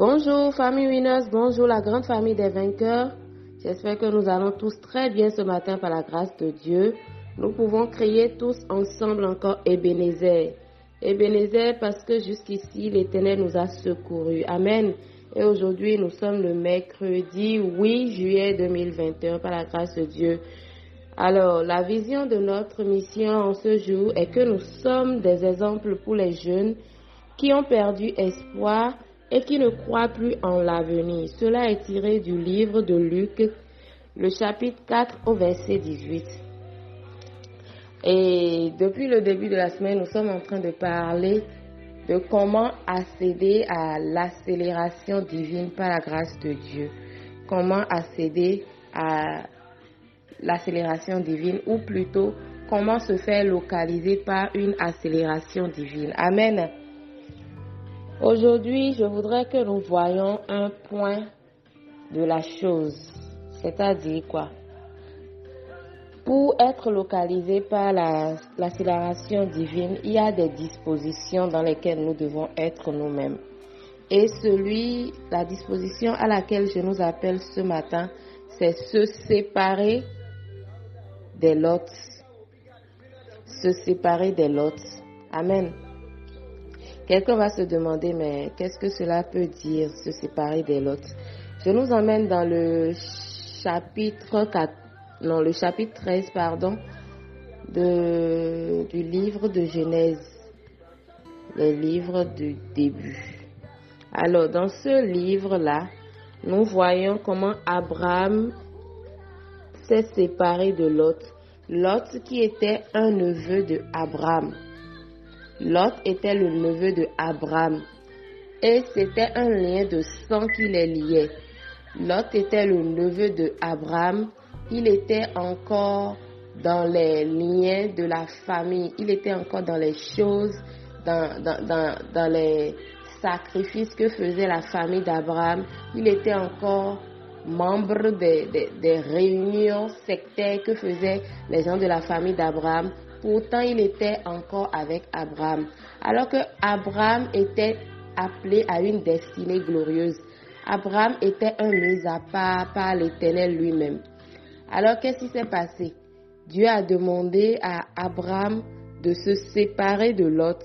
Bonjour famille Winners, bonjour la grande famille des vainqueurs. J'espère que nous allons tous très bien ce matin par la grâce de Dieu. Nous pouvons crier tous ensemble encore Ebenezer. Ebenezer parce que jusqu'ici l'Éternel nous a secourus. Amen. Et aujourd'hui nous sommes le mercredi 8 juillet 2021 par la grâce de Dieu. Alors la vision de notre mission en ce jour est que nous sommes des exemples pour les jeunes qui ont perdu espoir et qui ne croient plus en l'avenir. Cela est tiré du livre de Luc, le chapitre 4 au verset 18. Et depuis le début de la semaine, nous sommes en train de parler de comment accéder à l'accélération divine par la grâce de Dieu. Comment accéder à l'accélération divine ou plutôt comment se faire localiser par une accélération divine. Amen. Aujourd'hui, je voudrais que nous voyions un point de la chose, c'est-à-dire quoi? Pour être localisé par l'accélération divine, il y a des dispositions dans lesquelles nous devons être nous-mêmes. Et celui, la disposition à laquelle je nous appelle ce matin, c'est se séparer des lots. Se séparer des lots. Amen. Quelqu'un va se demander, mais qu'est-ce que cela peut dire, se séparer des lots Je nous emmène dans le chapitre 4, non, le chapitre 13, pardon, de, du livre de Genèse, le livre du début. Alors, dans ce livre-là, nous voyons comment Abraham s'est séparé de Lot. Lot qui était un neveu de Abraham. Lot était le neveu de Abraham et c'était un lien de sang qui les liait. Lot était le neveu de Abraham. Il était encore dans les liens de la famille. Il était encore dans les choses, dans, les sacrifices que faisait la famille d'Abraham. Il était encore membre des, réunions sectaires que faisaient les gens de la famille d'Abraham. Pourtant, il était encore avec Abraham. Alors que Abraham était appelé à une destinée glorieuse. Abraham était un mis à part par l'Éternel lui-même. Alors qu'est-ce qui s'est passé? Dieu a demandé à Abraham de se séparer de Lot.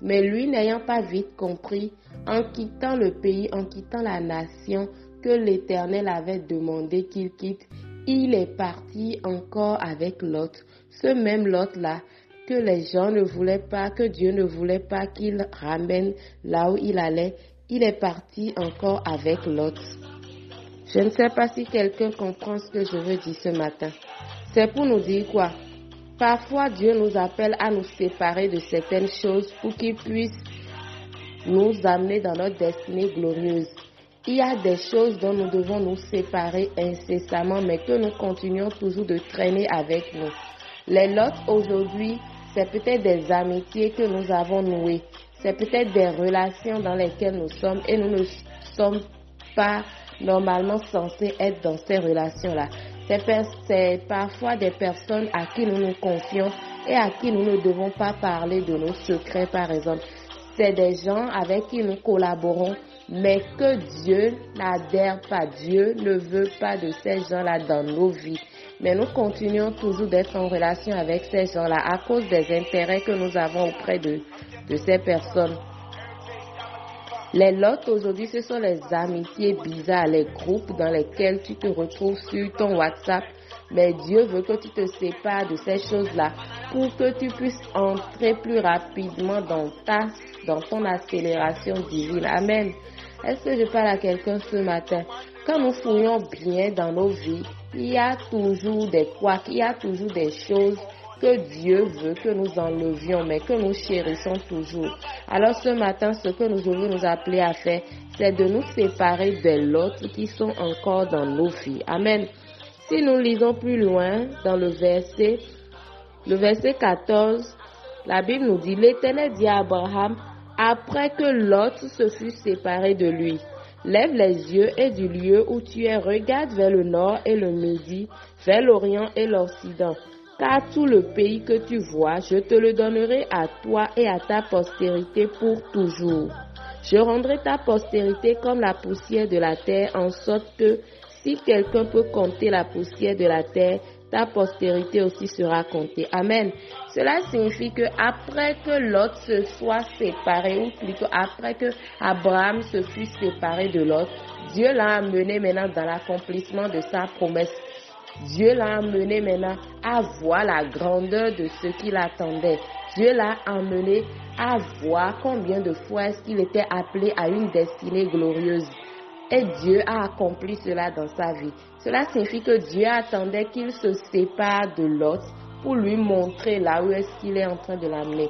Mais lui n'ayant pas vite compris, en quittant le pays, en quittant la nation que l'Éternel avait demandé qu'il quitte, il est parti encore avec Lot ce même Lot-là que les gens ne voulaient pas, que Dieu ne voulait pas qu'il ramène là où il allait, il est parti encore avec Lot. Je ne sais pas si quelqu'un comprend ce que je veux dire ce matin. C'est pour nous dire quoi? Parfois Dieu nous appelle à nous séparer de certaines choses pour qu'il puisse nous amener dans notre destinée glorieuse. Il y a des choses dont nous devons nous séparer incessamment, mais que nous continuons toujours de traîner avec nous. Les lots aujourd'hui, c'est peut-être des amitiés que nous avons nouées. C'est peut-être des relations dans lesquelles nous sommes et nous ne sommes pas normalement censés être dans ces relations-là. C'est parfois des personnes à qui nous nous confions et à qui nous ne devons pas parler de nos secrets, par exemple. C'est des gens avec qui nous collaborons, mais que Dieu n'adhère pas. Dieu ne veut pas de ces gens-là dans nos vies. Mais nous continuons toujours d'être en relation avec ces gens-là à cause des intérêts que nous avons auprès de, ces personnes. Les lots aujourd'hui, ce sont les amitiés bizarres, les groupes dans lesquels tu te retrouves sur ton WhatsApp. Mais Dieu veut que tu te sépares de ces choses-là pour que tu puisses entrer plus rapidement dans ta, dans ton accélération divine. Amen. Est-ce que je parle à quelqu'un ce matin? Quand nous fouillons bien dans nos vies, il y a toujours des couacs, il y a toujours des choses que Dieu veut que nous enlevions, mais que nous chérissons toujours. Alors ce matin, ce que nous devons nous appeler à faire, c'est de nous séparer des l'autre qui sont encore dans nos vies. Amen. Si nous lisons plus loin dans le verset, le verset 14, la Bible nous dit, l'Éternel dit à Abraham, après que l'autre se fut séparé de lui, Lève les yeux et du lieu où tu es, regarde vers le nord et le midi, vers l'orient et l'occident. Car tout le pays que tu vois, je te le donnerai à toi et à ta postérité pour toujours. Je rendrai ta postérité comme la poussière de la terre, en sorte que si quelqu'un peut compter la poussière de la terre, ta postérité aussi sera comptée. Amen. Cela signifie que après que Lot se soit séparé, ou plutôt après que Abraham se fut séparé de Lot, Dieu l'a amené maintenant dans l'accomplissement de sa promesse. Dieu l'a amené maintenant à voir la grandeur de ce qu'il attendait. Dieu l'a amené à voir combien de fois est-ce qu'il était appelé à une destinée glorieuse. Et Dieu a accompli cela dans sa vie. Cela signifie que Dieu attendait qu'il se sépare de l'autre pour lui montrer là où est-ce qu'il est en train de l'amener.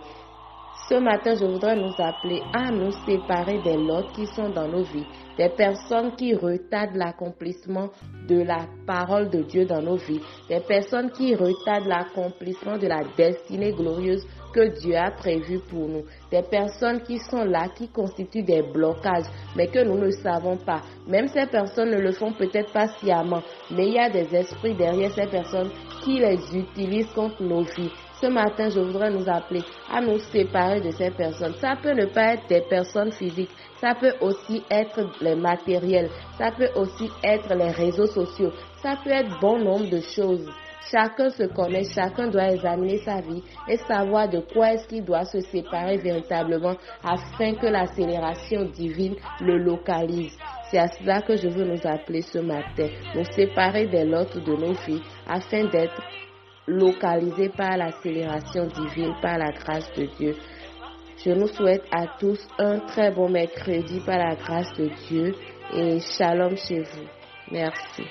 Ce matin, je voudrais nous appeler à nous séparer des lots qui sont dans nos vies, des personnes qui retardent l'accomplissement de la parole de Dieu dans nos vies, des personnes qui retardent l'accomplissement de la destinée glorieuse que Dieu a prévu pour nous. Des personnes qui sont là, qui constituent des blocages, mais que nous ne savons pas. Même ces personnes ne le font peut-être pas sciemment, mais il y a des esprits derrière ces personnes qui les utilisent contre nos vies. Ce matin, je voudrais nous appeler à nous séparer de ces personnes. Ça peut ne pas être des personnes physiques, ça peut aussi être les matériels, ça peut aussi être les réseaux sociaux, ça peut être bon nombre de choses. Chacun se connaît, chacun doit examiner sa vie et savoir de quoi est-ce qu'il doit se séparer véritablement afin que l'accélération divine le localise. C'est à cela que je veux nous appeler ce matin, nous séparer des lots de nos vies afin d'être localisés par l'accélération divine, par la grâce de Dieu. Je nous souhaite à tous un très bon mercredi par la grâce de Dieu et shalom chez vous. Merci.